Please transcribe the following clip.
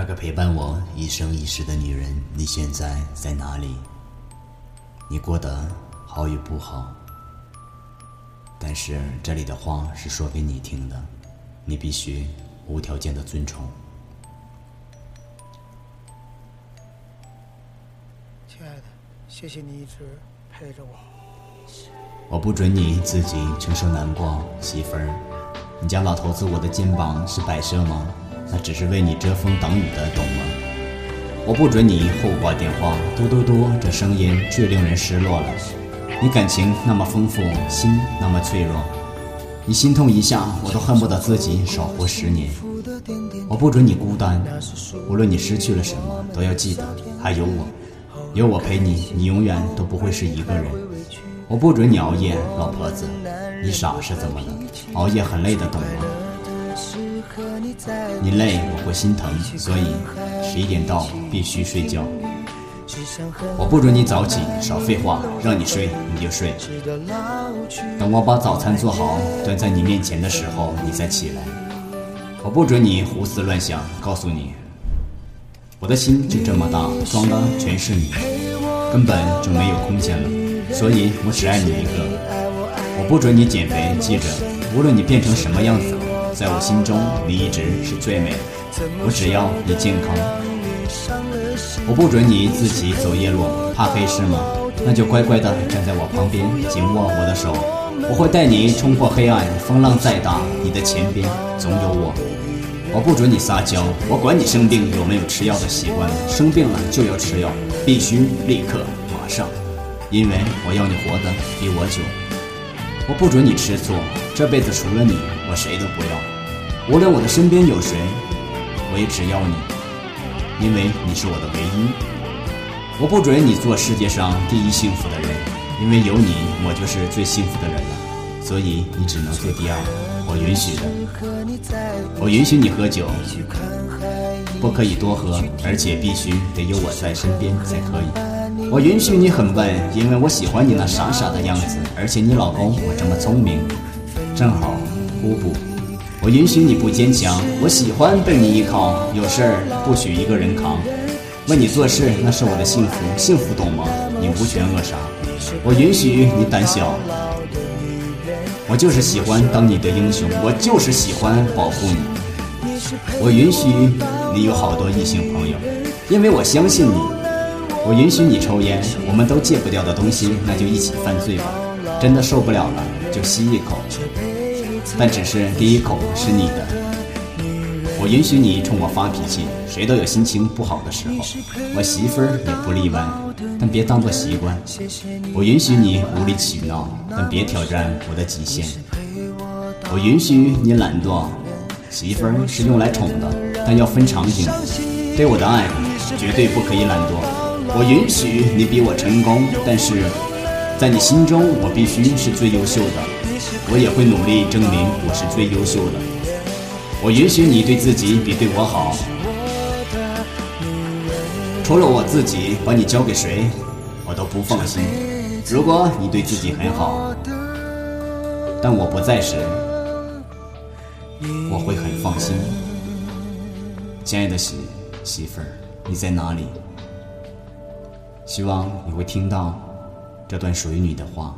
那个陪伴我一生一世的女人，你现在在哪里？你过得好与不好？但是这里的话是说给你听的，你必须无条件的尊重。亲爱的，谢谢你一直陪着我。我不准你自己承受难过，媳妇儿。你家老头子我的肩膀是摆设吗？那只是为你遮风挡雨的，懂吗？我不准你后挂电话，嘟嘟嘟，这声音最令人失落了。你感情那么丰富，心那么脆弱，你心痛一下，我都恨不得自己少活十年。我不准你孤单，无论你失去了什么，都要记得还有我，有我陪你，你永远都不会是一个人。我不准你熬夜，老婆子，你傻是怎么了？熬夜很累的，懂吗？你累我会心疼，所以十一点到必须睡觉。我不准你早起，少废话，让你睡你就睡。等我把早餐做好端在你面前的时候，你再起来。我不准你胡思乱想，告诉你，我的心就这么大，装的全是你，根本就没有空间了，所以我只爱你一个。我不准你减肥，记着，无论你变成什么样子。在我心中，你一直是最美。我只要你健康。我不准你自己走夜路，怕黑是吗？那就乖乖的站在我旁边，紧握我的手。我会带你冲破黑暗，风浪再大，你的前边总有我。我不准你撒娇，我管你生病有没有吃药的习惯，生病了就要吃药，必须立刻马上，因为我要你活得比我久。我不准你吃醋，这辈子除了你，我谁都不要。无论我的身边有谁，我也只要你，因为你是我的唯一。我不准你做世界上第一幸福的人，因为有你，我就是最幸福的人了。所以你只能做第二，我允许的。我允许你喝酒，不可以多喝，而且必须得有我在身边才可以。我允许你很笨，因为我喜欢你那傻傻的样子。而且你老公我这么聪明，正好互补。我允许你不坚强，我喜欢被你依靠。有事儿不许一个人扛，为你做事那是我的幸福，幸福懂吗？你无权扼杀。我允许你胆小，我就是喜欢当你的英雄，我就是喜欢保护你。我允许你有好多异性朋友，因为我相信你。我允许你抽烟，我们都戒不掉的东西，那就一起犯罪吧。真的受不了了，就吸一口，但只是第一口是你的。我允许你冲我发脾气，谁都有心情不好的时候，我媳妇儿也不例外，但别当做习惯。我允许你无理取闹，但别挑战我的极限。我允许你懒惰，媳妇儿是用来宠的，但要分场景。对我的爱，绝对不可以懒惰。我允许你比我成功，但是在你心中，我必须是最优秀的。我也会努力证明我是最优秀的。我允许你对自己比对我好。除了我自己，把你交给谁，我都不放心。如果你对自己很好，但我不在时，我会很放心。亲爱的媳媳妇儿，你在哪里？希望你会听到这段属于你的话。